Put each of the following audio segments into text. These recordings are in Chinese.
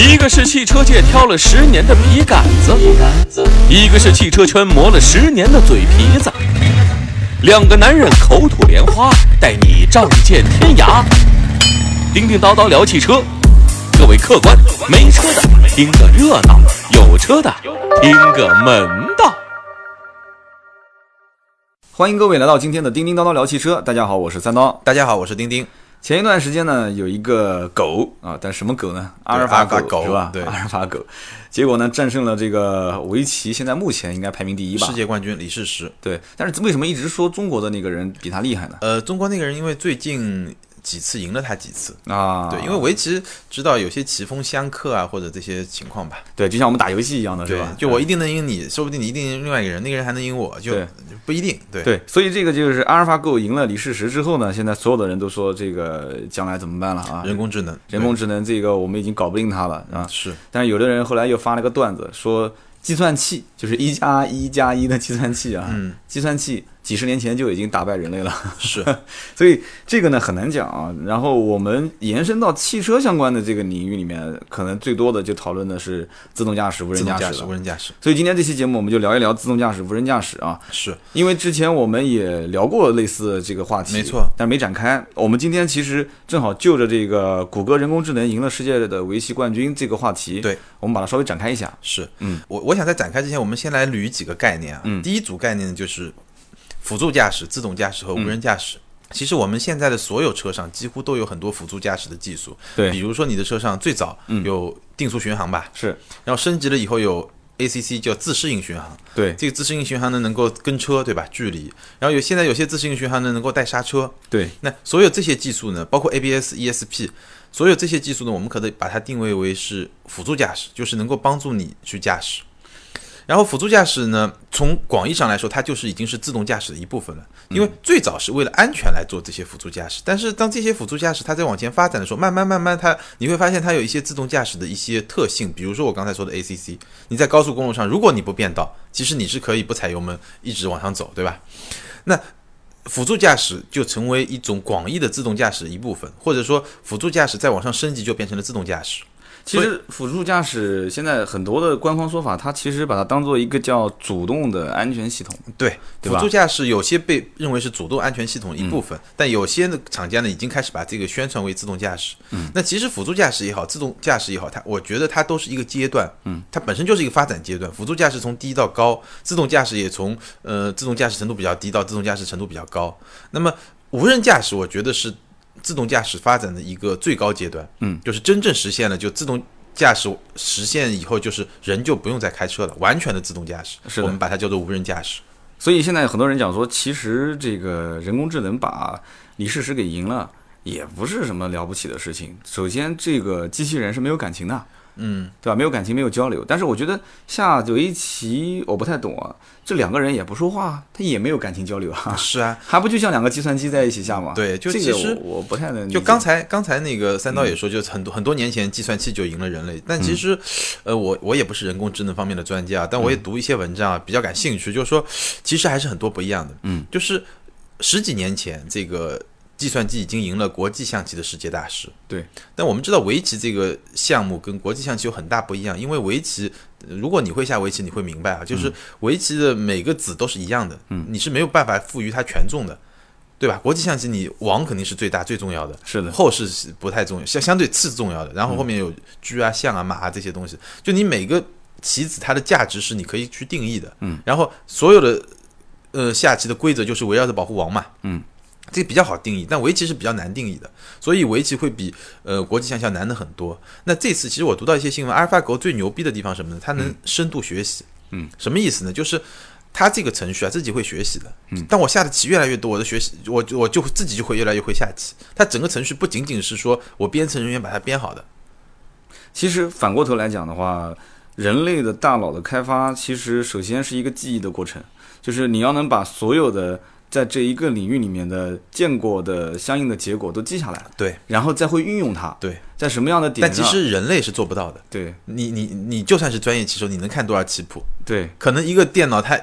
一个是汽车界挑了十年的笔杆子，一个是汽车圈磨了十年的嘴皮子。两个男人口吐莲花，带你仗剑天涯。叮叮叨叨聊汽车，各位客官，没车的听个热闹，有车的听个门道。欢迎各位来到今天的叮叮叨叨聊汽车。大家好，我是三刀。大家好，我是丁丁。前一段时间呢，有一个狗啊，但什么狗呢？阿尔法狗是吧？对阿尔法狗，结果呢战胜了这个围棋，现在目前应该排名第一吧？世界冠军李世石。对，但是为什么一直说中国的那个人比他厉害呢？呃，中国那个人因为最近几次赢了他几次，啊，对，因为围棋知道有些棋风相克啊，或者这些情况吧。对，就像我们打游戏一样的，是对吧？，就我一定能赢你，说不定你一定赢另外一个人，那个人还能赢我，就不一定。对对，所以这个就是阿尔法狗赢了李世石之后呢，现在所有的人都说这个将来怎么办了啊？人工智能，人工智能这个我们已经搞不定它了啊。是但是有的人后来又发了个段子，说计算器就是一加一加一的计算器啊，嗯计算器几十年前就已经打败人类了，是，所以这个呢很难讲啊。然后我们延伸到汽车相关的这个领域里面，可能最多的就讨论的是自动驾驶、无人驾驶、无。人驾驶所以今天这期节目我们就聊一聊自动驾驶、无人驾驶啊。是因为之前我们也聊过类似这个话题，没错，但没展开。我们今天其实正好就着这个谷歌人工智能赢了世界的围棋冠军这个话题，对，我们把它稍微展开一下。是，嗯，我我想在展开之前，我们先来捋几个概念啊。嗯第一组概念呢就是辅助驾驶、自动驾驶和无人驾驶。其实我们现在的所有车上几乎都有很多辅助驾驶的技术，对。比如说你的车上最早嗯。有定速巡航吧，是。然后升级了以后有 ACC 叫自适应巡航，对。这个自适应巡航呢能够跟车对吧距离，然后有现在有些自适应巡航呢能够带刹车，对。那所有这些技术呢，包括 ABS、ESP，所有这些技术呢，我们可以把它定位为是辅助驾驶，就是能够帮助你去驾驶。然后辅助驾驶呢，从广义上来说，它就是已经是自动驾驶的一部分了。因为最早是为了安全来做这些辅助驾驶，但是当这些辅助驾驶它在往前发展的时候，慢慢慢慢它你会发现它有一些自动驾驶的一些特性，比如说我刚才说的 ACC，你在高速公路上，如果你不变道，其实你是可以不踩油门一直往上走，对吧？那辅助驾驶就成为一种广义的自动驾驶的一部分，或者说辅助驾驶再往上升级就变成了自动驾驶。其实辅助驾驶现在很多的官方说法，它其实把它当做一个叫主动的安全系统。对，对辅助驾驶有些被认为是主动安全系统的一部分，但有些的厂家呢已经开始把这个宣传为自动驾驶。嗯，那其实辅助驾驶也好，自动驾驶也好，它我觉得它都是一个阶段。嗯，它本身就是一个发展阶段。辅助驾驶从低到高，自动驾驶也从呃自动驾驶程度比较低到自动驾驶程度比较高。那么无人驾驶，我觉得是自动驾驶发展的一个最高阶段。嗯，就是真正实现了就自动。驾驶实现以后，就是人就不用再开车了，完全的自动驾驶。是我们把它叫做无人驾驶。所以现在很多人讲说，其实这个人工智能把李世石给赢了，也不是什么了不起的事情。首先，这个机器人是没有感情的，嗯，对吧？没有感情，没有交流。但是我觉得下围棋，我不太懂啊，这两个人也不说话，他也没有感情交流啊，是啊，还不就像两个计算机在一起下吗？对就这个其实我我不太能。就刚才刚才那个三刀也说，就是很多很多年前计算器就赢了人类，但其实，呃，我我也不是人工智能方面的专家，但我也读一些文章啊，比较感兴趣，就是说，其实还是很多不一样的，嗯，就是十几年前这个。计算机已经赢了国际象棋的世界大师，对。但我们知道围棋这个项目跟国际象棋有很大不一样，因为围棋，呃如果你会下围棋，你会明白啊，就是围棋的每个子都是一样的，嗯，你是没有办法赋予它权重的，对吧？国际象棋你王肯定是最大最重要的，是的，后是是不太重要，相相对次重要的。然后后面有车啊、象啊、马啊这些东西，就你每个棋子它的价值是你可以去定义的。嗯，然后所有的呃下棋的规则就是围绕着保护王嘛。嗯，这个比较好定义，但围棋是比较难定义的，所以围棋会比呃国际象棋难的很多。那这次其实我读到一些新闻，阿尔法狗最牛逼的地方是什么呢？它能深度学习。嗯，什么意思呢？就是它这个程序啊自己会学习的。嗯，当我下的棋越来越多，我的学习我我就自己就会越来越会下棋。它整个程序不仅仅是说我编程人员把它编好的，其实反过头来讲的话，人类的大脑的开发，其实首先是一个记忆的过程，就是你要能把所有的在这一个领域里面的见过的相应的结果都记下来，对然后再会运用它，对。在什么样的点但其？实人类是做不到的。对你你你就算是专业棋手，你能看多少棋谱？对可能一个电脑它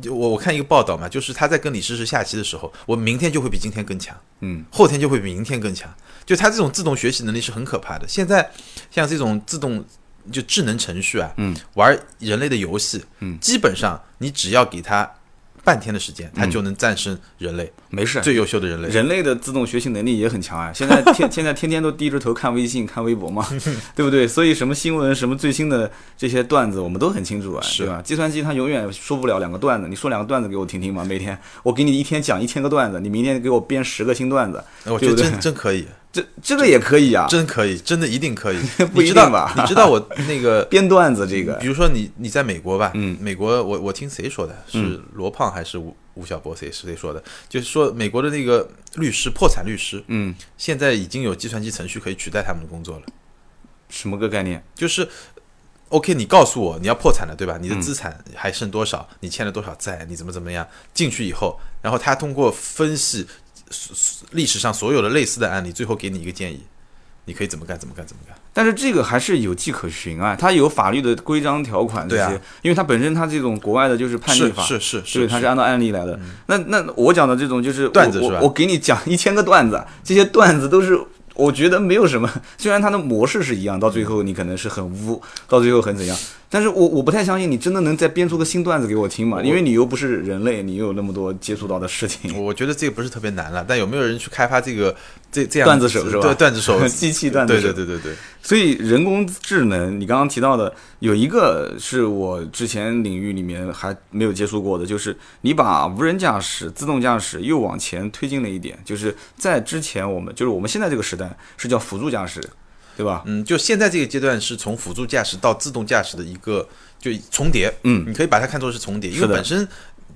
就我我看一个报道嘛，就是他在跟李世石下棋的时候，我明天就会比今天更强，嗯，后天就会比明天更强。就他这种自动学习能力是很可怕的。现在像这种自动就智能程序啊，嗯，玩人类的游戏，嗯基本上你只要给他半天的时间，它就能战胜人类、没事。最优秀的人类。人类的自动学习能力也很强啊！现在 天现在天天都低着头看微信、看微博嘛，对不对？所以什么新闻、什么最新的这些段子，我们都很清楚啊，是对吧？计算机它永远说不了两个段子，你说两个段子给我听听嘛，每天我给你一天讲一千个段子，你明天给我编十个新段子，我觉得真真可以，这这个也可以啊，真可以，真的一定可以。不一你知道定吧 你知道我那个 编段子这个比，如说你你在美国吧，嗯美国我我听谁说的？是罗胖还是吴吴晓波？谁谁说的？就是说美国的那个律师，破产律师，嗯，现在已经有计算机程序可以取代他们的工作了。什么个概念？就是，OK，你告诉我你要破产了，对吧？你的嗯资产还剩多少？你欠了多少债？你怎么怎么样？进去以后，然后他通过分析历史上所有的类似的案例，最后给你一个建议，你可以怎么干？怎么干？怎么干？但是这个还是有迹可循啊，它有法律的规章条款这些，因为它本身它这种国外的就是判例法，是是是它是按照案例来的。那那我讲的这种就是段子是吧我我给你讲一千个段子，这些段子都是我觉得没有什么，虽然它的模式是一样，到最后你可能是很污，到最后很怎样，但是我我不太相信你真的能再编出个新段子给我听嘛，因为你又不是人类，你又有那么多接触到的事情。我觉得这个不是特别难了，但有没有人去开发这个这这样段子手是吧？对，段子手，机器段子手。对对对。对，所以人工智能，你刚刚提到的有一个是我之前领域里面还没有接触过的，就是你把无人驾驶、自动驾驶又往前推进了一点，就是在之前我们就是我们现在这个时代是叫辅助驾驶，对吧？嗯，就现在这个阶段是从辅助驾驶到自动驾驶的一个就重叠，嗯你可以把它看作是重叠，因为本身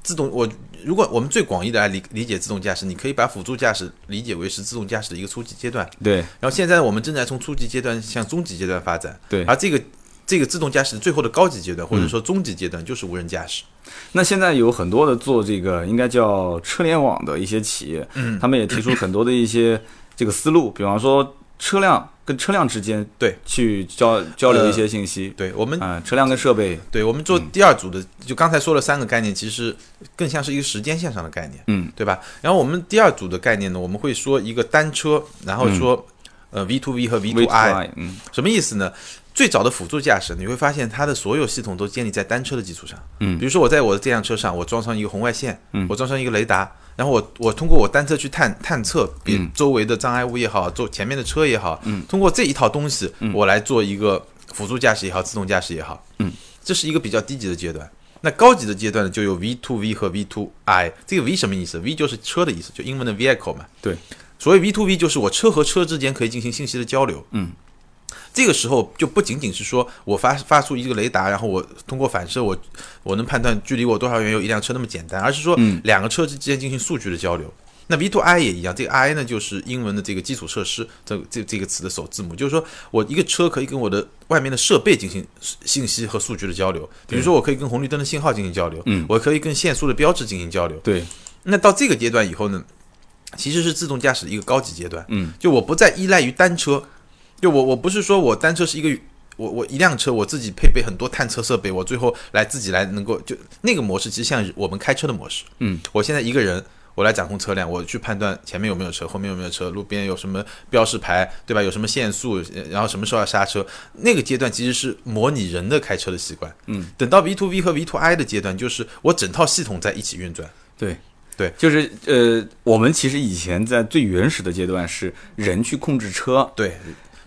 自动我如果我们最广义的来理理解自动驾驶，你可以把辅助驾驶理解为是自动驾驶的一个初级阶段，对。然后现在我们正在从初级阶段向中级阶段发展，对。而这个这个自动驾驶的最后的高级阶段或者说中级阶段就是无人驾驶，那现在有很多的做这个应该叫车联网的一些企业，嗯。他们也提出很多的一些这个思路，比方说车辆跟车辆之间对。去交交流一些信息，对我们啊、车辆跟设备，对我们做第二组的，就刚才说了三个概念，其实更像是一个时间线上的概念，嗯对吧？然后我们第二组的概念呢，我们会说一个单车，然后说、呃 V to V 和 V to I，V2I，嗯。什么意思呢？最早的辅助驾驶，你会发现它的所有系统都建立在单车的基础上。嗯比如说我在我的这辆车上，我装上一个红外线，嗯我装上一个雷达，然后我我通过我单车去探探测别嗯周围的障碍物也好，周前面的车也好，嗯通过这一套东西，嗯我来做一个辅助驾驶也好，自动驾驶也好，嗯，这是一个比较低级的阶段。那高级的阶段呢，就有 V to V 和 V to I。这个 V 什么意思？V 就是车的意思，就英文的 vehicle 嘛。对。所谓 V to V 就是我车和车之间可以进行信息的交流。嗯。这个时候就不仅仅是说我发发出一个雷达，然后我通过反射我我能判断距离我多少远有一辆车那么简单，而是说嗯。两个车之间进行数据的交流。那 V to I 也一样，这个 I 呢就是英文的这个基础设施这这这个词的首字母，就是说我一个车可以跟我的外面的设备进行信息和数据的交流，比如说我可以跟红绿灯的信号进行交流，嗯。我可以跟限速的标志进行交流。对，那到这个阶段以后呢，其实是自动驾驶的一个高级阶段，嗯。就我不再依赖于单车，就我我不是说我单车是一个。我我一辆车我自己配备很多探测设备，我最后来自己来能够就那个模式，其实像我们开车的模式。嗯，我现在一个人，我来掌控车辆，我去判断前面有没有车，后面有没有车，路边有什么标识牌，对吧？有什么限速，呃然后什么时候要刹车，那个阶段其实是模拟人的开车的习惯。嗯，等到 V to V 和 V to I 的阶段，就是我整套系统在一起运转。对对，就是呃，我们其实以前在最原始的阶段是人去控制车，对，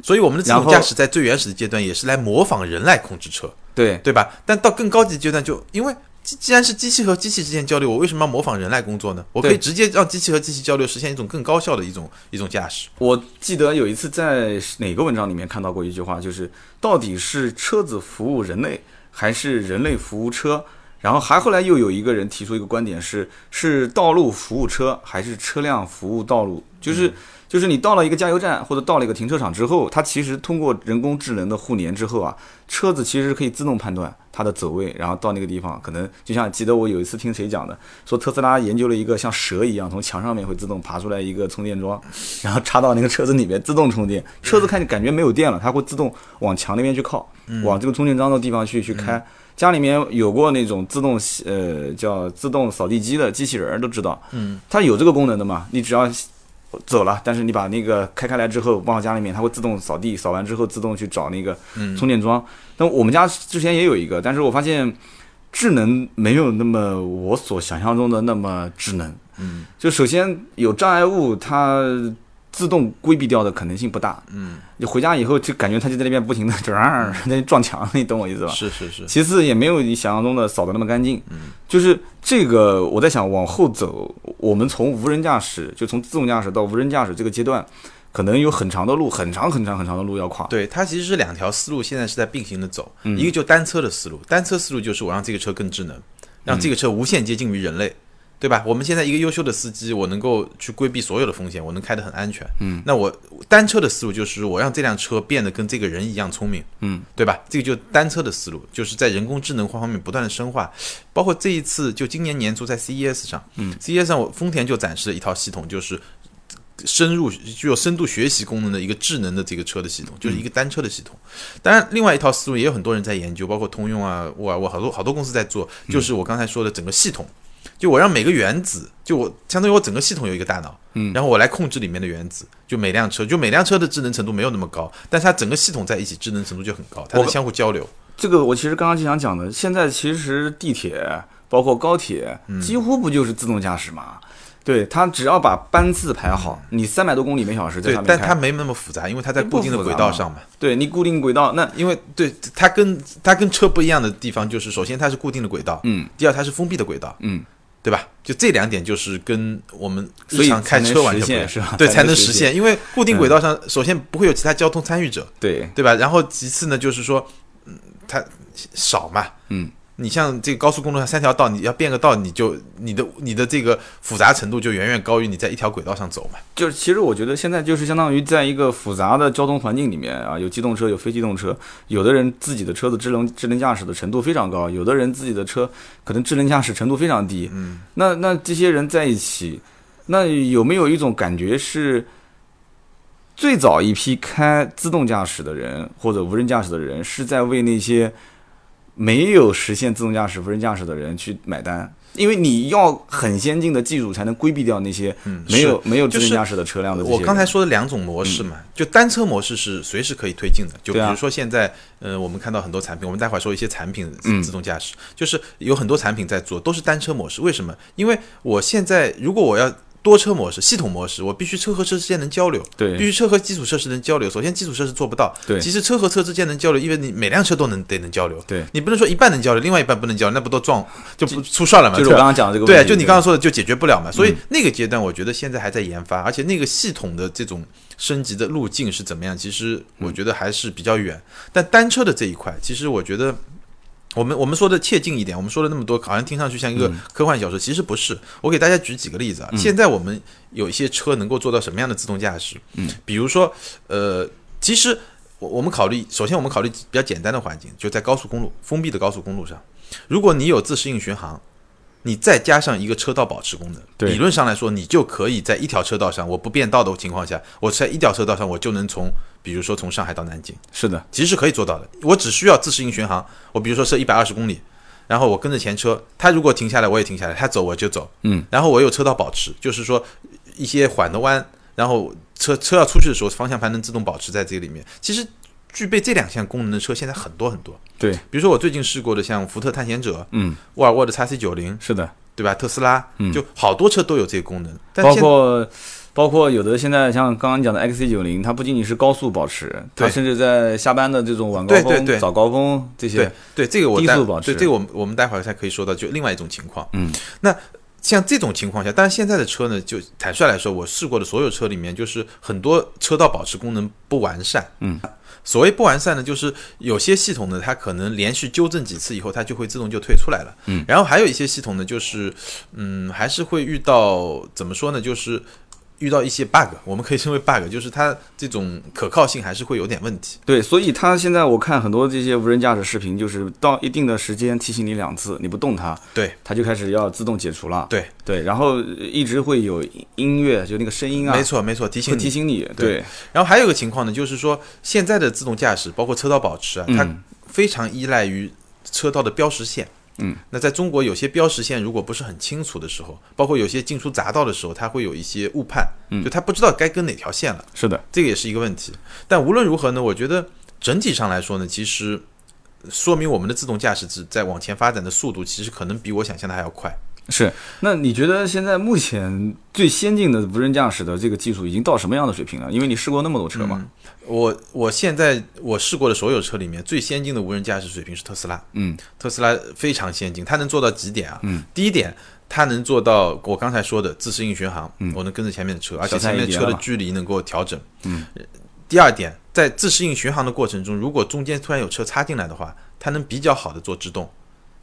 所以我们的自动驾驶在最原始的阶段也是来模仿人来控制车，对对吧？但到更高级阶段就，因为既既然是机器和机器之间交流，我为什么要模仿人来工作呢？我可以直接让机器和机器交流，实现一种更高效的一种一种驾驶。我记得有一次在哪个文章里面看到过一句话，就是到底是车子服务人类，还是人类服务车？然后还后来又有一个人提出一个观点是：是道路服务车，还是车辆服务道路？就是、就是你到了一个加油站或者到了一个停车场之后，它其实通过人工智能的互联之后啊，车子其实是可以自动判断它的走位，然后到那个地方，可能就像记得我有一次听谁讲的，说特斯拉研究了一个像蛇一样从墙上面会自动爬出来一个充电桩，然后插到那个车子里面自动充电，车子看感觉没有电了，它会自动往墙那边去靠，往这个充电桩的地方去去开。家里面有过那种自动洗呃叫自动扫地机的机器人儿都知道，嗯，它有这个功能的嘛，你只要走了，但是你把那个开开来之后放到家里面，它会自动扫地，扫完之后自动去找那个嗯充电桩。那我们家之前也有一个，但是我发现智能没有那么我所想象中的那么智能。嗯就首先有障碍物，它自动规避掉的可能性不大。嗯，你回家以后就感觉它就在那边不停的就啊在那撞墙，你懂我意思吧？是是是，其次也没有你想象中的扫的那么干净。嗯，就是这个，我在想往后走，我们从无人驾驶，就从自动驾驶到无人驾驶这个阶段，可能有很长的路，很长很长很长的路要跨。对，它其实是两条思路，现在是在并行的走。嗯一个就单车的思路，单车思路就是我让这个车更智能，让这个车无限接近于人类，对吧？我们现在一个优秀的司机，我能够去规避所有的风险，我能开得很安全。嗯，那我单车的思路就是我让这辆车变得跟这个人一样聪明，嗯，对吧？这个就单车的思路，就是在人工智能方面不断的深化，包括这一次就今年年初在 CES 上，嗯，CES 上我丰田就展示了一套系统，就是。深入具有深度学习功能的一个智能的这个车的系统，就是一个单车的系统。当然，另外一套思路也有很多人在研究，包括通用啊、沃尔沃，好多好多公司在做，就是我刚才说的整个系统。就我让每个原子，就我相当于我整个系统有一个大脑，嗯然后我来控制里面的原子。就每辆车，就每辆车的智能程度没有那么高，但是它整个系统在一起智能程度就很高，它能相互交流。这个我其实刚刚就想讲的，现在其实地铁包括高铁，嗯几乎不就是自动驾驶嘛？对，它只要把班次排好，你三百多公里每小时在对上，面开，但它没那么复杂，因为它在固定的轨道上嘛。对你固定轨道，那因为对它跟它跟车不一样的地方就是，首先它是固定的轨道，嗯第二它是封闭的轨道，嗯，对吧？就这两点就是跟我们日常开车完全不一样对，才才能实现现。因为固定轨道上，首先不会有其他交通参与者，对，对吧？然后其次呢，就是说，嗯，它少嘛，嗯，你像这个高速公路上三条道，你要变个道，你就你的你的这个复杂程度就远远高于你在一条轨道上走嘛。就是其实我觉得现在就是相当于在一个复杂的交通环境里面啊，有机动车，有非机动车，有的人自己的车子智能智能驾驶的程度非常高，有的人自己的车可能智能驾驶程度非常低。嗯，那那这些人在一起，那有没有一种感觉是，最早一批开自动驾驶的人或者无人驾驶的人，是在为那些没有实现自动驾驶、无人驾驶的人去买单？因为你要很先进的技术才能规避掉那些嗯没有没有自动驾驶的车辆的。我刚才说的两种模式嘛，就单车模式是随时可以推进的。就比如说现在，呃，我们看到很多产品，我们待会儿说一些产品嗯自动驾驶，就是有很多产品在做，都是单车模式。为什么？因为我现在如果我要多车模式、系统模式，我必须车和车之间能交流，对必须车和基础设施能交流。首先，基础设施做不到，对其实车和车之间能交流，因为你每辆车都能得能交流，对你不能说一半能交流，另外一半不能交流，那不都撞就不出事儿了嘛？就是我刚刚讲的这个问对，就你刚刚说的，就解决不了嘛。所以嗯那个阶段，我觉得现在还在研发，而且那个系统的这种升级的路径是怎么样，其实我觉得还是比较远。但单车的这一块，其实我觉得。我们我们说的切近一点，我们说了那么多，好像听上去像一个嗯科幻小说，其实不是。我给大家举几个例子啊。现在我们有一些车能够做到什么样的自动驾驶？嗯，比如说，呃，其实我我们考虑，首先我们考虑比较简单的环境，就在高速公路封闭的高速公路上，如果你有自适应巡航，你再加上一个车道保持功能，理论上来说，你就可以在一条车道上，我不变道的情况下，我在一条车道上，我就能从，比如说从上海到南京，是的，其实是可以做到的。我只需要自适应巡航，我比如说设一百二十公里，然后我跟着前车，他如果停下来，我也停下来，他走我就走，嗯，然后我有车道保持，就是说一些缓的弯，然后车车要出去的时候，方向盘能自动保持在这个里面。其实具备这两项功能的车现在很多很多，对，比如说我最近试过的，像福特探险者、嗯，沃尔沃的 x C 九零，是的，对吧？特斯拉，嗯。就好多车都有这个功能，但包括包括有的现在像刚刚讲的 XC 九零，它不仅仅是高速保持，它对甚至在下班的这种晚高峰、对对对。早高峰这些对，对这个我待低速保持。对这个我们我们待会儿才可以说到，就另外一种情况。嗯，那像这种情况下，但是现在的车呢，就坦率来说，我试过的所有车里面，就是很多车道保持功能不完善。嗯，所谓不完善呢，就是有些系统呢，它可能连续纠正几次以后，它就会自动就退出来了。嗯，然后还有一些系统呢，就是嗯，还是会遇到怎么说呢，就是。遇到一些 bug，我们可以称为 bug，就是它这种可靠性还是会有点问题。对，所以它现在我看很多这些无人驾驶视频，就是到一定的时间提醒你两次，你不动它，对，它就开始要自动解除了。对对，然后一直会有音乐，就那个声音啊，没错没错，提醒提醒你。对对，然后还有一个情况呢，就是说现在的自动驾驶，包括车道保持啊，它嗯非常依赖于车道的标识线。嗯，那在中国有些标识线如果不是很清楚的时候，包括有些进出匝道的时候，它会有一些误判，嗯就他不知道该跟哪条线了，是的，这个也是一个问题。但无论如何呢，我觉得整体上来说呢，其实说明我们的自动驾驶在在往前发展的速度，其实可能比我想象的还要快。是。那你觉得现在目前最先进的无人驾驶的这个技术已经到什么样的水平了？因为你试过那么多车嘛。我我现在我试过的所有车里面最先进的无人驾驶水平是特斯拉，嗯特斯拉非常先进，它能做到几点啊？嗯，第一点，它能做到我刚才说的自适应巡航，嗯我能跟着前面的车，而且前面车的距离能够调整。嗯，第二点，在自适应巡航的过程中，如果中间突然有车插进来的话，它能比较好的做制动。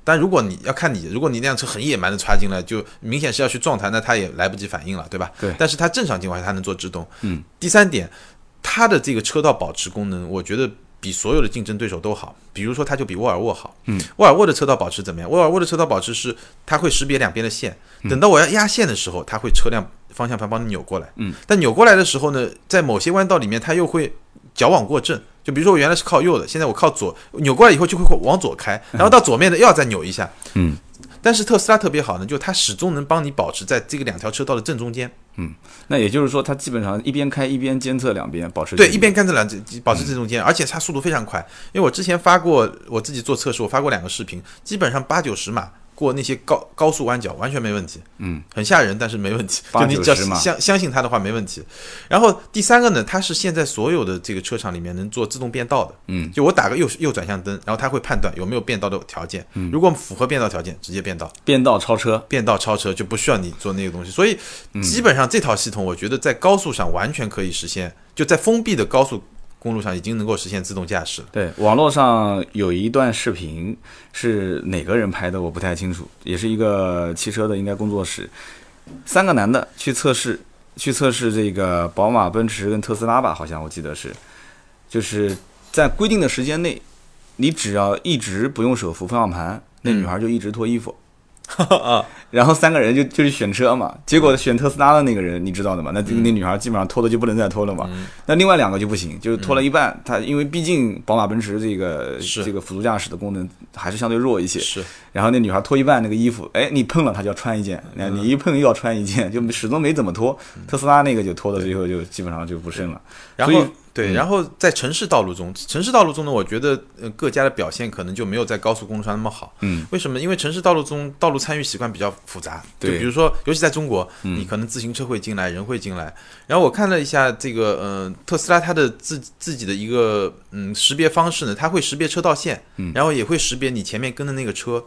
但如果你要看你，如果你那辆车很野蛮的插进来，就明显是要去撞它，那它也来不及反应了，对吧？对但是它正常情况下它能做制动。嗯。第三点，它的这个车道保持功能，我觉得比所有的竞争对手都好。比如说，它就比沃尔沃好。嗯。沃尔沃的车道保持怎么样？沃尔沃的车道保持是它会识别两边的线，等到我要压线的时候，它会车辆方向盘帮你扭过来。嗯。但扭过来的时候呢，在某些弯道里面，它又会矫枉过正。就比如说我原来是靠右的，现在我靠左，扭过来以后就会往左开，然后到左面的又要再扭一下。嗯。但是特斯拉特别好呢，就它始终能帮你保持在这个两条车道的正中间。嗯那也就是说，它基本上一边开一边监测两边，保持对，一边干这两保持正中间，而且它速度非常快。因为我之前发过我自己做测试，我发过两个视频，基本上八九十码过那些高高速弯角完全没问题。嗯，很吓人，但是没问题。就你只要相相信它的话没问题。然后第三个呢，它是现在所有的这个车厂里面能做自动变道的。嗯，就我打个右右转向灯，然后它会判断有没有变道的条件。嗯如果符合变道条件，直接变道。变道超车。变道超车就不需要你做那个东西，所以基本上这套系统，我觉得在高速上完全可以实现，就在封闭的高速公路上已经能够实现自动驾驶了。对，网络上有一段视频是哪个人拍的，我不太清楚，也是一个汽车的应该工作室，三个男的去测试，去测试这个宝马、奔驰跟特斯拉吧，好像我记得是，就是在规定的时间内，你只要一直不用手扶方向盘，那女孩就一直脱衣服。啊，然后三个人就就去选车嘛，结果选特斯拉的那个人你知道的嘛？那那女孩基本上脱的就不能再脱了嘛。那另外两个就不行，就是脱了一半。他因为毕竟宝马、奔驰这个这个辅助驾驶的功能还是相对弱一些。是然后那女孩脱一半那个衣服，哎，你碰了她就要穿一件，那你一碰又要穿一件，就始终没怎么脱。特斯拉那个就脱到最后就基本上就不剩了。然后对，嗯然后在城市道路中，城市道路中呢，我觉得呃各家的表现可能就没有在高速公路上那么好。嗯，为什么？因为城市道路中道路参与习惯比较复杂，就对比如说，尤其在中国，嗯你可能自行车会进来，人会进来。然后我看了一下这个，呃，特斯拉它的自自己的一个嗯识别方式呢，它会识别车道线，嗯然后也会识别你前面跟的那个车。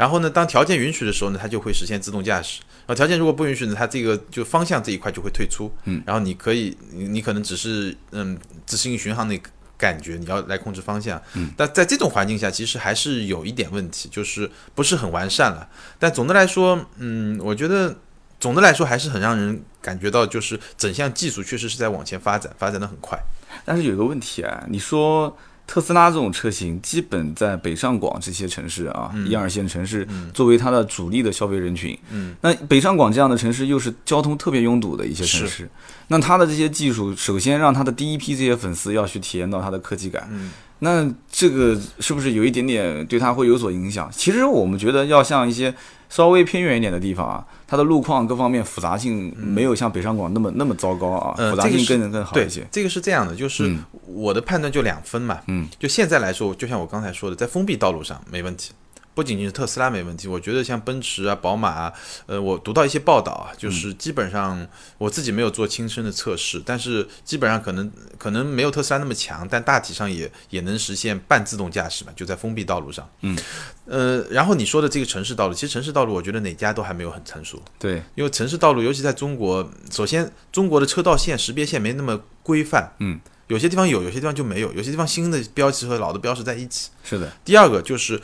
然后呢，当条件允许的时候呢，它就会实现自动驾驶。然后条件如果不允许呢，它这个就方向这一块就会退出。嗯，然后你可以，你你可能只是嗯自适应巡航那个感觉，你要来控制方向。嗯，但在这种环境下，其实还是有一点问题，就是不是很完善了。但总的来说，嗯，我觉得总的来说还是很让人感觉到，就是整项技术确实是在往前发展，发展的很快。但是有一个问题啊，你说特斯拉这种车型，基本在北上广这些城市啊，一二线城市作为它的主力的消费人群，嗯，那北上广这样的城市又是交通特别拥堵的一些城市，那它的这些技术，首先让它的第一批这些粉丝要去体验到它的科技感，嗯，那这个是不是有一点点对它会有所影响？其实我们觉得要像一些稍微偏远一点的地方啊，它的路况各方面复杂性没有像北上广那么那么糟糕啊，呃复杂性更能更更好一些。，这个是这样的，就是嗯我的判断就两分嘛。嗯，就现在来说，就像我刚才说的，在封闭道路上没问题。不仅仅是特斯拉没问题，我觉得像奔驰啊、宝马啊，呃，我读到一些报道啊，就是基本上我自己没有做亲身的测试，但是基本上可能可能没有特斯拉那么强，但大体上也也能实现半自动驾驶嘛，就在封闭道路上。嗯，呃，然后你说的这个城市道路，其实城市道路我觉得哪家都还没有很成熟，对，因为城市道路，尤其在中国，首先中国的车道线识别线没那么规范，嗯，有些地方有，有些地方就没有，有些地方新的标识和老的标识在一起。是的，第二个就是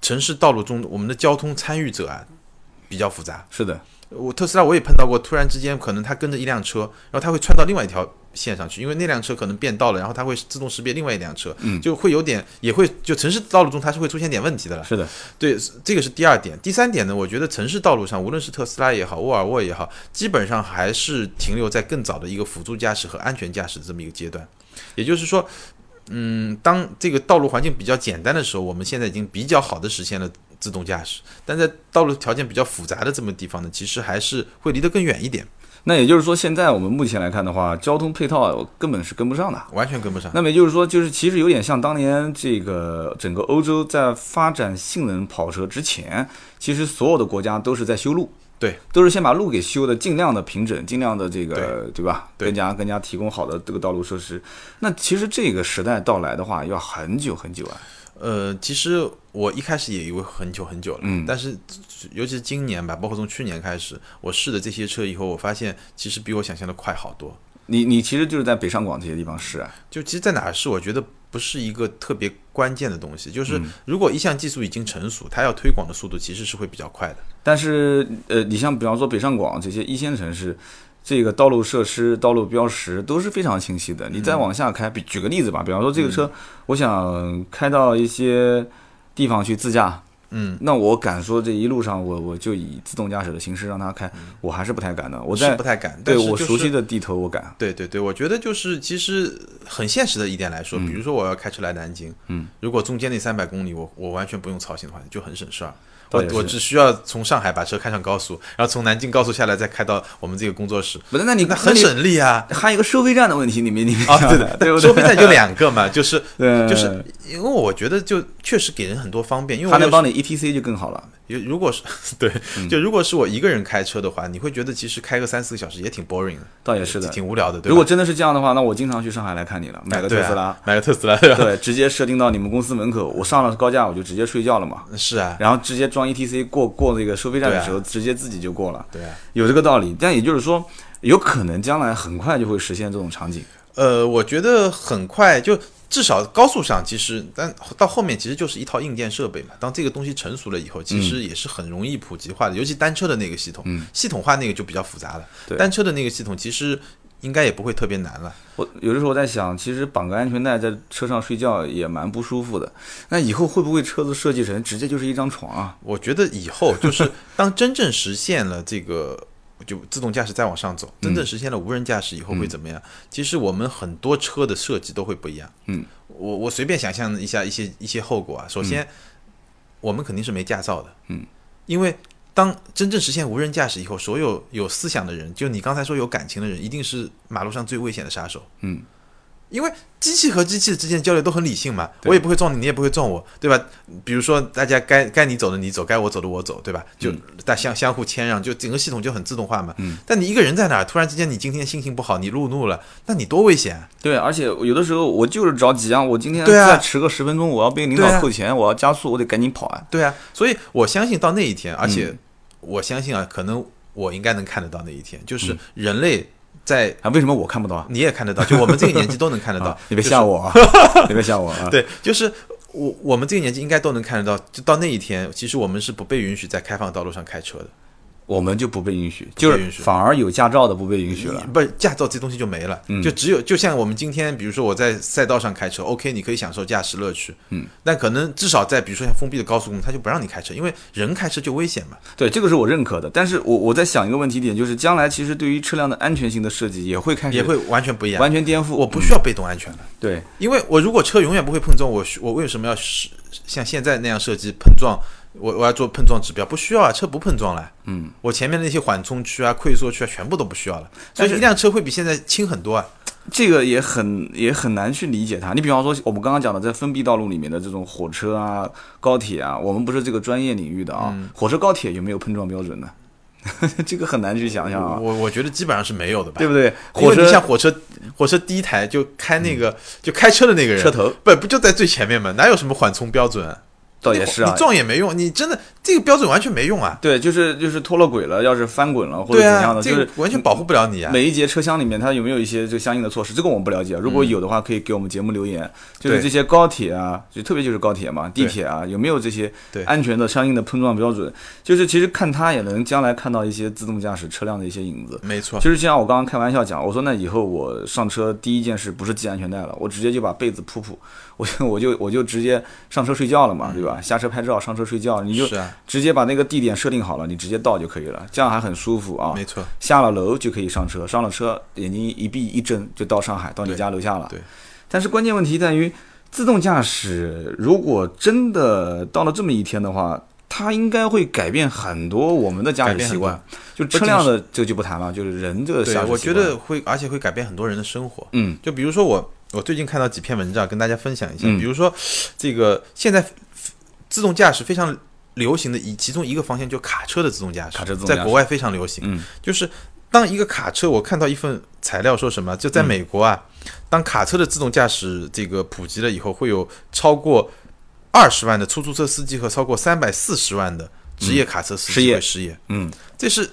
城市道路中我们的交通参与者啊比较复杂。是的，我特斯拉我也碰到过，突然之间可能他跟着一辆车，然后他会窜到另外一条线上去，因为那辆车可能变道了，然后它会自动识别另外一辆车，嗯就会有点也会就城市道路中它是会出现点问题的了。是的，对，这个是第二点。第三点呢，我觉得城市道路上，无论是特斯拉也好，沃尔沃也好，基本上还是停留在更早的一个辅助驾驶和安全驾驶的这么一个阶段。也就是说，嗯，当这个道路环境比较简单的时候，我们现在已经比较好的实现了自动驾驶，但在道路条件比较复杂的这么地方呢，其实还是会离得更远一点，那也就是说，现在我们目前来看的话，交通配套根本是跟不上的。完全跟不上。那么也就是说，就是其实有点像当年这个整个欧洲在发展性能跑车之前，其实所有的国家都是在修路。对，都是先把路给修的尽量的平整，尽量的这个对对吧？对更加更加提供好的这个道路设施。那其实这个时代到来的话，要很久很久啊。呃，其实我一开始也以为很久很久了，嗯但是尤其是今年吧，包括从去年开始，我试的这些车以后，我发现其实比我想象的快好多。你你其实就是在北上广这些地方试啊。就其实，在哪儿试，我觉得不是一个特别关键的东西。就是嗯如果一项技术已经成熟，它要推广的速度其实是会比较快的。但是呃，你像比方说北上广这些一线城市，这个道路设施、道路标识都是非常清晰的。你再往下开，比举个例子吧，比方说这个车，我想开到一些地方去自驾，嗯，那我敢说这一路上我我就以自动驾驶的形式让他开，我还是不太敢的。我在是不太敢。对就是我熟悉的地头我敢。对对对，我觉得就是其实很现实的一点来说，嗯比如说我要开车来南京，嗯，如果中间那三百公里我我完全不用操心的话，就很省事儿。我我只需要从上海把车开上高速，然后从南京高速下来，再开到我们这个工作室，不是，那你那很。省力啊！还有一个收费站的问题，你没你没啊，对的，对不对？收费站就两个嘛，就是对，就是因为我觉得就确实给人很多方便，因为他能帮你 ETC 就更好了。有如果是 对，嗯就如果是我一个人开车的话，你会觉得其实开个三四个小时也挺 boring 的，倒也是的。挺无聊的，对？如果真的是这样的话，那我经常去上海来看你了，买个特斯拉，买个特斯拉，对直接设定到你们公司门口，我上了高架我就直接睡觉了嘛，是啊，然后直接装 ETC 过过那个收费站的时候，直接自己就过了，对啊。有这个道理。但也就是说，有可能将来很快就会实现这种场景。呃，我觉得很快就至少高速上，其实但到后面其实就是一套硬件设备嘛。当这个东西成熟了以后，其实也是很容易普及化的，尤其单车的那个系统，嗯系统化那个就比较复杂了。对单车的那个系统其实应该也不会特别难了。我有的时候我在想，其实绑个安全带在车上睡觉也蛮不舒服的。那以后会不会车子设计成直接就是一张床啊？我觉得以后就是当真正实现了这个。就自动驾驶再往上走，真正实现了无人驾驶以后会怎么样？其实我们很多车的设计都会不一样。嗯，我我随便想象一下一些一些后果啊。首先，我们肯定是没驾照的。嗯，因为当真正实现无人驾驶以后，所有有思想的人，就你刚才说有感情的人，一定是马路上最危险的杀手。嗯，因为机器和机器之间的交流都很理性嘛，我也不会撞你，你也不会撞我，对吧？比如说大家该该你走的你走，该我走的我走，对吧？就大相相互谦让，就整个系统就很自动化嘛。嗯，但你一个人在哪儿，突然之间你今天心情不好，你路怒了，那你多危险啊！对，而且有的时候我就是着急啊，我今天再迟个十分钟，我要被领导扣钱，我要加速，我得赶紧跑啊。对啊，所以我相信到那一天，而且嗯我相信啊，可能我应该能看得到那一天，就是人类在。啊，为什么我看不到啊？你也看得到，就我们这个年纪都能看得到 啊。你别吓我啊！你别吓我啊！对，就是我我们这个年纪应该都能看得到，就到那一天，其实我们是不被允许在开放道路上开车的，我们就不被允许，就是反而有驾照的不被允许了。不是驾照这东西就没了，嗯就只有就像我们今天，比如说我在赛道上开车，OK，你可以享受驾驶乐趣，嗯，但可能至少在比如说像封闭的高速公路，他就不让你开车，因为人开车就危险嘛，对，这个是我认可的。但是我我在想一个问题点，就是将来其实对于车辆的安全性的设计也会开始也会完全不一样。完全颠覆。我不需要被动安全了，对，因为我如果车永远不会碰撞，我需我为什么要是像现在那样设计碰撞？我我要做碰撞指标，不需要啊，车不碰撞了。嗯，我前面的那些缓冲区啊、溃缩区啊，全部都不需要了。所以一辆车会比现在轻很多啊。这个也很也很难去理解它。你比方说，我们刚刚讲的在封闭道路里面的这种火车啊、高铁啊，我们不是这个专业领域的啊。火车、高铁有没有碰撞标准呢？这个很难去想象啊，我我觉得基本上是没有的吧，对不对？火车你像火车，火车第一台就开那个、就开车的那个人，车头不不就在最前面吗？哪有什么缓冲标准啊？倒也是啊你，撞也没用，你真的这个标准完全没用啊！对，就是就是脱了轨了，要是翻滚了或者怎样的，这就是完全保护不了你啊！每一节车厢里面它有没有一些就相应的措施，这个我们不了解。如果有的话，可以给我们节目留言。就是对这些高铁啊，就特别就是高铁嘛，地铁啊，有没有这些对安全的相应的碰撞标准？就是其实看它也能将来看到一些自动驾驶车辆的一些影子。没错，就是像我刚刚开玩笑讲，我说那以后我上车第一件事不是系安全带了，我直接就把被子铺铺，我就我就我就直接上车睡觉了嘛，对吧？下车拍照，上车睡觉，你就直接把那个地点设定好了，你直接到就可以了，这样还很舒服啊。没错，下了楼就可以上车，上了车眼睛一闭一睁就到上海，到你家楼下了。对但是关键问题在于，自动驾驶如果真的到了这么一天的话，它应该会改变很多我们的驾驶习惯。就车辆的这个就不谈了，就是人这个对驾，驶我觉得会，而且会改变很多人的生活。嗯就比如说我，我最近看到几篇文章，跟大家分享一下。嗯比如说，这个现在自动驾驶非常流行的一其中一个方向，就卡车的自动驾驶，卡车自动驾驶在国外非常流行。嗯就是当一个卡车，我看到一份材料说什么，就在美国啊，当卡车的自动驾驶这个普及了以后，会有超过二十万的出租车司机和超过三百四十万的职业卡车司失业机会失业。嗯这是，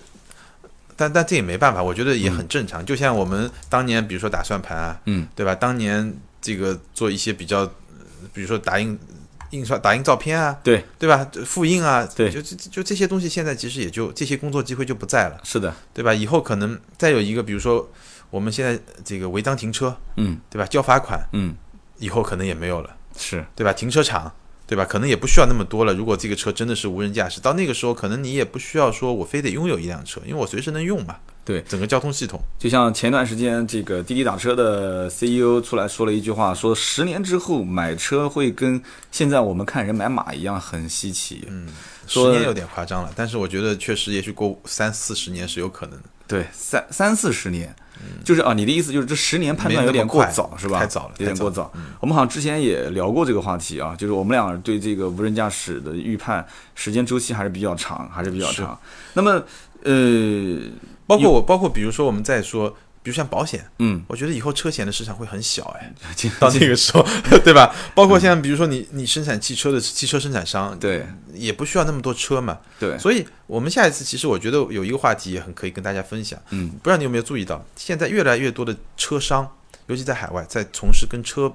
但但这也没办法，我觉得也很正常。就像我们当年，比如说打算盘啊，嗯，对吧？当年这个做一些比较，呃比如说打印、印刷、打印照片啊，对对吧？复印啊，对就就就这些东西，现在其实也就这些工作机会就不在了，是的，对吧？以后可能再有一个，比如说我们现在这个违章停车，嗯对吧？交罚款，嗯以后可能也没有了。是对吧？停车场，对吧？可能也不需要那么多了。如果这个车真的是无人驾驶，到那个时候，可能你也不需要说我非得拥有一辆车，因为我随时能用嘛。对整个交通系统，就像前段时间这个滴滴打车的 CEO 出来说了一句话，说十年之后买车会跟现在我们看人买马一样很稀奇。嗯，十说年有点夸张了，但是我觉得确实，也许过三四十年是有可能的。对，三三四十年，就是啊，你的意思就是这十年判断有点过早是吧？太早了有点过早。嗯我们好像之前也聊过这个话题啊，就是我们俩对这个无人驾驶的预判时间周期还是比较长，还是比较长。那么，呃，包括我，包括比如说我们在说，比如像保险，嗯，我觉得以后车险的市场会很小哎，这到那个时候，对吧？包括像比如说你你生产汽车的汽车生产商，对。也不需要那么多车嘛。对，所以我们下一次其实我觉得有一个话题也很可以跟大家分享。嗯。不知道你有没有注意到，现在越来越多的车商，尤其在海外，在从事跟车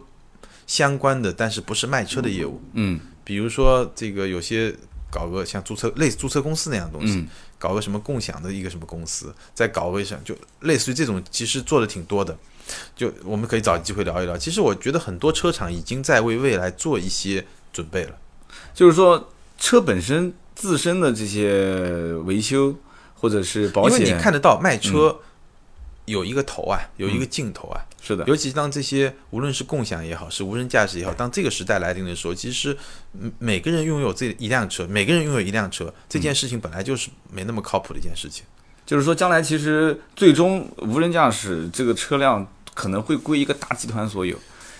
相关的，但是不是卖车的业务。嗯。比如说这个有些搞个像租车类似租车公司那样的东西，嗯搞个什么共享的一个什么公司，再搞个像就类似于这种，其实做的挺多的。就我们可以找机会聊一聊。其实我觉得很多车厂已经在为未来做一些准备了。就是说车本身自身的这些维修或者是保险因为，你看得到卖车有一个头啊，有一个镜头啊。是的，尤其当这些无论是共享也好，是无人驾驶也好，当这个时代来临的时候，其实嗯每个人拥有这一辆车，每个人拥有一辆车，这件事情本来就是没那么靠谱的一件事情。就是说将来其实最终无人驾驶这个车辆可能会归一个大集团所有，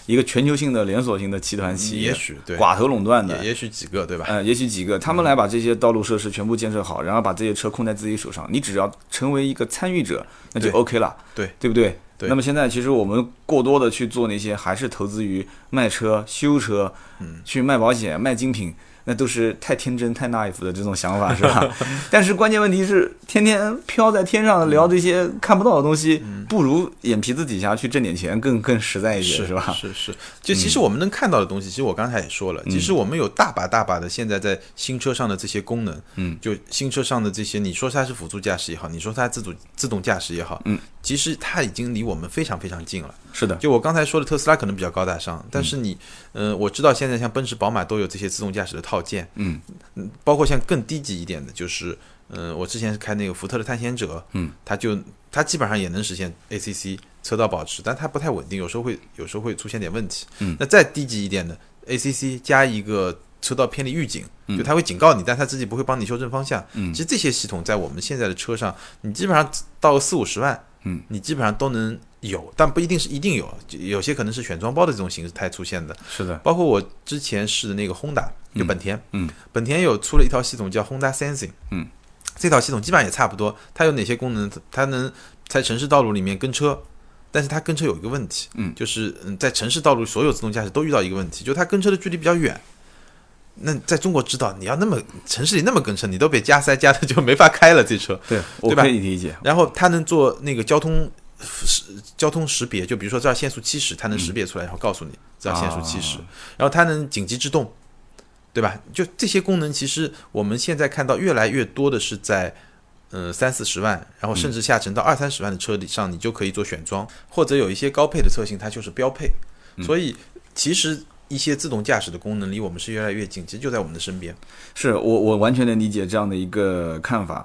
一个全球性的连锁性的集团企业，也许对，寡头垄断的。也。许几个对吧？嗯，也许几个，他们来把这些道路设施全部建设好，然后把这些车控在自己手上，你只要成为一个参与者，那就 OK 了，对。对不对？对。那么现在其实我们过多的去做那些，还是投资于卖车、修车，嗯，去卖保险、卖精品，那都是太天真、太 naive 的这种想法，是吧？但是关键问题是，天天飘在天上聊这些看不到的东西，不如眼皮子底下去挣点钱更更实在一些，是吧？嗯是是，就其实我们能看到的东西，其实我刚才也说了，其实我们有大把大把的现在在新车上的这些功能，嗯，就新车上的这些，你说它是辅助驾驶也好，你说它自主自动驾驶也好，嗯，其实它已经离我们非常非常近了。是的，就我刚才说的，特斯拉可能比较高大上，但是你，呃，我知道现在像奔驰、宝马都有这些自动驾驶的套件，嗯。嗯，包括像更低级一点的，就是，嗯，我之前是开那个福特的探险者，嗯，它就它基本上也能实现 ACC 车道保持，但它不太稳定，有时候会有时候会出现点问题。嗯。那再低级一点的 ACC 加一个车道偏离预警，嗯。就它会警告你，但它自己不会帮你修正方向。嗯。其实这些系统在我们现在的车上，你基本上到四五十万，嗯，你基本上都能有，但不一定是一定有，就有些可能是选装包的这种形式态出现的。是的，包括我之前试的那个 Honda，就本田，嗯本田有出了一套系统叫 Honda Sensing，嗯，这套系统基本上也差不多。它有哪些功能？它能在城市道路里面跟车，但是它跟车有一个问题，嗯就是嗯，在城市道路所有自动驾驶都遇到一个问题，就是它跟车的距离比较远。那在中国知道，你要那么城市里那么跟车，你都被加塞加的就没法开了这车。对，吧可以理解，然后它能做那个交通识交通识别，就比如说这儿限速七十，它能识别出来，然后告诉你这儿限速七十、啊然后它能紧急制动，对吧？就这些功能，其实我们现在看到越来越多的是在。嗯，三四十万，然后甚至下沉到二三十万的车里上，你就可以做选装，或者有一些高配的车型，它就是标配。所以，其实一些自动驾驶的功能离我们是越来越近，其实就在我们的身边。是我我完全能理解这样的一个看法。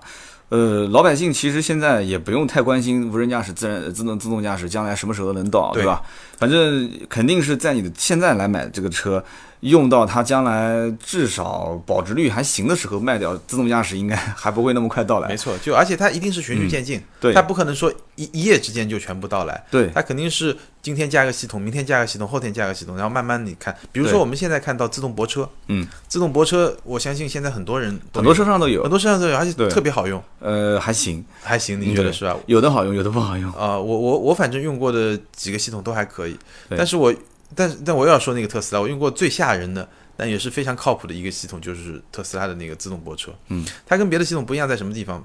呃，老百姓其实现在也不用太关心无人驾驶、自然自动自动驾驶将来什么时候能到，对对吧？反正肯定是在你的现在来买这个车，用到它将来至少保值率还行的时候卖掉，自动驾驶应该还不会那么快到来。没。错，就而且它一定是循序渐进，嗯对。它不可能说一一夜之间就全部到来，对。它肯定是今天加个系统，明天加个系统，后天加个系统，然后慢慢你看，比如说我们现在看到自动泊车，嗯，自动泊车，我相信现在很多人很多车上都有。很，多车上都有，而且特别好用，呃，还行，还行，你觉得是吧？有的好用，有的不好用。啊、我我我反正用过的几个系统都还可以，但是我但是但我又要说那个特斯拉，我用过最吓人的，但也是非常靠谱的一个系统，就是特斯拉的那个自动泊车。嗯，它跟别的系统不一样在什么地方？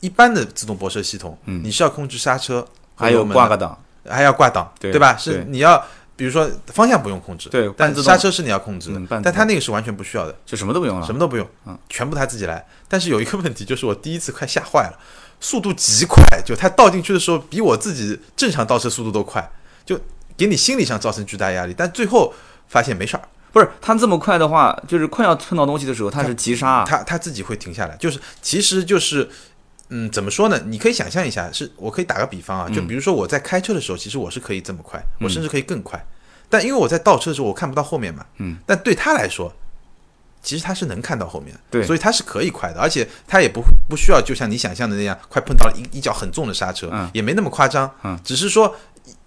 一般的自动泊车系统，嗯你是要控制刹车，还有挂个，档，还要挂档，对吧？是你要。比如说方向不用控制，对但刹车是你要控制的但它那个是完全不需要的，就什么都不用了。什么都不用，嗯，全部它自己来。但是有一个问题，就是我第一次快吓坏了，速度极快，就它倒进去的时候比我自己正常倒车速度都快，就给你心理上造成巨大压力。但最后发现没事儿，不是他这么快的话，就是快要碰到东西的时候，他是急刹。啊。他他自己会停下来，就是其实就是。嗯，怎么说呢？你可以想象一下，是我可以打个比方啊，就比如说我在开车的时候，其实我是可以这么快，我甚至可以更快，但因为我在倒车的时候我看不到后面嘛，嗯，但对他来说，其实他是能看到后面的，对。所以他是可以快的，而且他也不不需要就像你想象的那样，快碰到了一一脚很重的刹车，嗯。也没那么夸张，嗯。只是说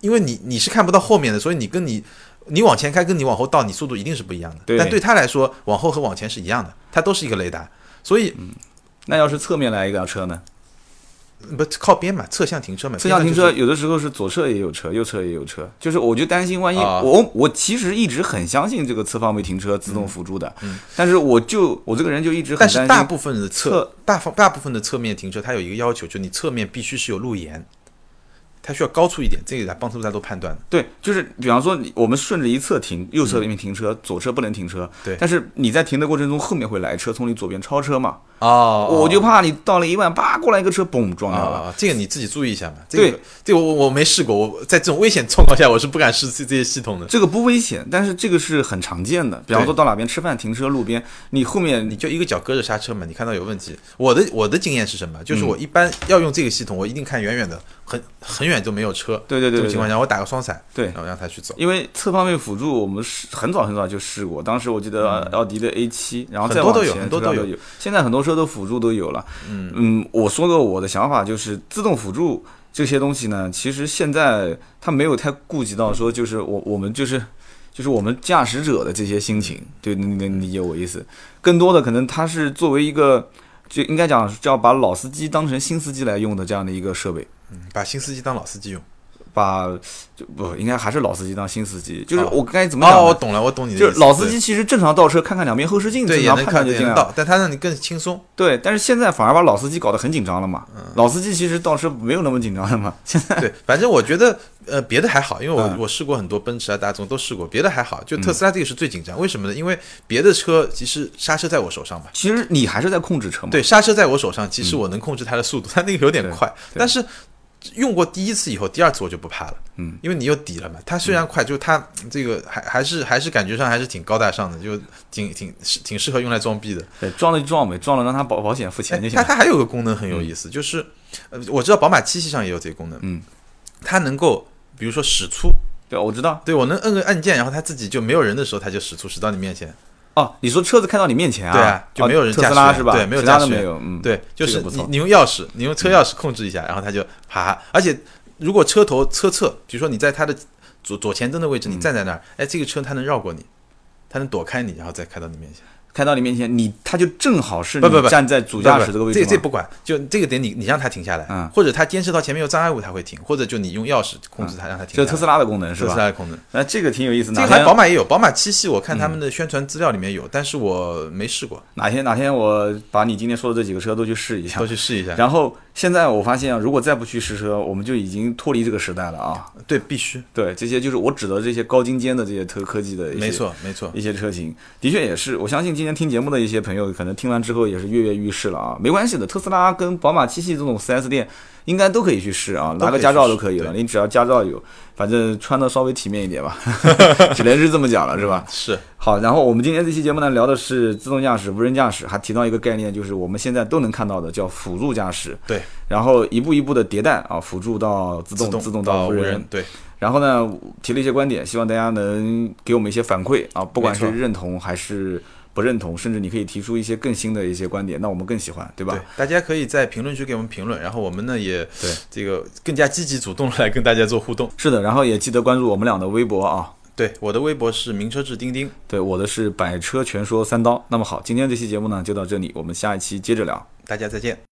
因为你你是看不到后面的，所以你跟你你往前开跟你往后倒，你速度一定是不一样的，对。但对他来说，往后和往前是一样的，它都是一个雷达，所以那要是侧面来一辆车呢？不靠边嘛，侧向停车嘛，侧向停车有的时候是左侧也有车，右侧也有车，就是我就担心万一啊我我其实一直很相信这个侧方位停车自动辅助的，但是我就我这个人就一直很但担心。是大部分的侧侧大方大部分的侧面停车，它有一个要求，就你侧面必须是有路沿，它需要高出一点，这个来帮助大家做判断。对，就是比方说你我们顺着一侧停，右侧边停车，左侧不能停车。对但是你在停的过程中，后面会来车从你左边超车嘛，哦我就怕你到了一万八过来一个车，嘣撞掉了。啊，这个你自己注意一下嘛。这对个，这个我我没试过，我在这种危险状况下，我是不敢试这 这些系统的。这个不危险，但是这个是很常见的。比方说到哪边吃饭停车，路边你后面你就一个脚搁着刹车嘛，你看到有问题。我的我的经验是什么？就是嗯我一般要用这个系统，我一定看远远的，很很远就没有车。对对对对这种情况下，我打个双闪，对然后让他去走。因为侧方位辅助，我们是很早很早就试过。当时我记得奥迪的 A 七然后再嗯很多都有往前很多都有。现在很多车的辅助都有了。嗯我说个我的想法，就是自动辅助这些东西呢，其实现在它没有太顾及到说，就是我我们就是。就是我们驾驶者的这些心情，对，你能理解我意思？更多的可能它是作为一个，就应该讲是要把老司机当成新司机来用的这样的一个设备。嗯把新司机当老司机用。把就不应该还是老司机当新司机，就是哦我该怎么讲哦，我懂了，我懂你的意思。就是老司机其实正常倒车，看看两边后视镜，对也能看断就进来了。也能到，但他让你更轻松。对，但是现在反而把老司机搞得很紧张了嘛。嗯老司机其实倒车没有那么紧张了嘛。现在对，反正我觉得呃别的还好，因为我、嗯我试过很多奔驰啊、大众都试过，别的还好，就特斯拉这个是最紧张。为什么呢？因为别的车其实刹车在我手上嘛，其实你还是在控制车嘛。对，刹车在我手上，其实我能控制它的速度，它那个有点快，但是。用过第一次以后，第二次我就不怕了，嗯，因为你有底了嘛。它虽然快，就它这个还还是还是感觉上还是挺高大上的，就挺挺是挺适合用来装逼的。对，撞了就撞呗，装了让他保保险付钱就行它它还有个功能很有意思，就是呃，我知道宝马七系上也有这个功能，嗯，它能够比如说使出，对，我知道。对我能摁个按键，然后它自己就没有人的时候，它就使出使到你面前。哦，你说车子开到你面前啊？对啊就没有人驾驶员斯拉是吧？对没有驾驶员都没有。嗯，对，就是你你用钥匙，你用车钥匙控制一下，然后它就爬，而且如果车头车侧，比如说你在它的左左前灯的位置，你站在那儿，哎，这个车它能绕过你，它能躲开你，然后再开到你面前。开到你面前，你他就正好是不不不你站在主驾驶这个位置嘛这这不管，就这个点你你让他停下来，嗯或者他监视到前面有障碍物，他会停，或者就你用钥匙控制它，让他停下。这是特斯拉的功能是吧特斯？拉的功能，那这个挺有意思。这个还宝马也有，宝马七系我看他们的宣传资料里面有，但是我没试过，哪天哪天我把你今天说的这几个车都去试一下都。去试一下。然后现在我发现啊，如果再不去试车，我们就已经脱离这个时代了啊。对，必须，对，这些就是我指的这些高精尖的这些特科技的一些没错没错。一些车型，的确也是。我相信今天听节目的一些朋友，可能听完之后也是跃跃欲试了啊。没关系的，特斯拉跟宝马七系这种 4S 店应该都可以去试啊，拿个驾照都可以了。对你只要驾照有，反正穿的稍微体面一点吧，只能是这么讲了，是吧？是好，然后我们今天这期节目呢，聊的是自动驾驶、无人驾驶，还提到一个概念，就是我们现在都能看到的叫辅助驾驶。对，然后一步一步的迭代啊，辅助到自动，自动到无人。人，对，然后呢，提了一些观点，希望大家能给我们一些反馈啊，不管是认同还是不认同，甚至你可以提出一些更新的一些观点，那我们更喜欢，对吧？对，大家可以在评论区给我们评论，然后我们呢也对这个更加积极主动来跟大家做互动。是的，然后也记得关注我们俩的微博啊。对，我的微博是名车志丁丁，对，我的是百车全说三刀。那么好，今天这期节目呢就到这里，我们下一期接着聊。大家再见。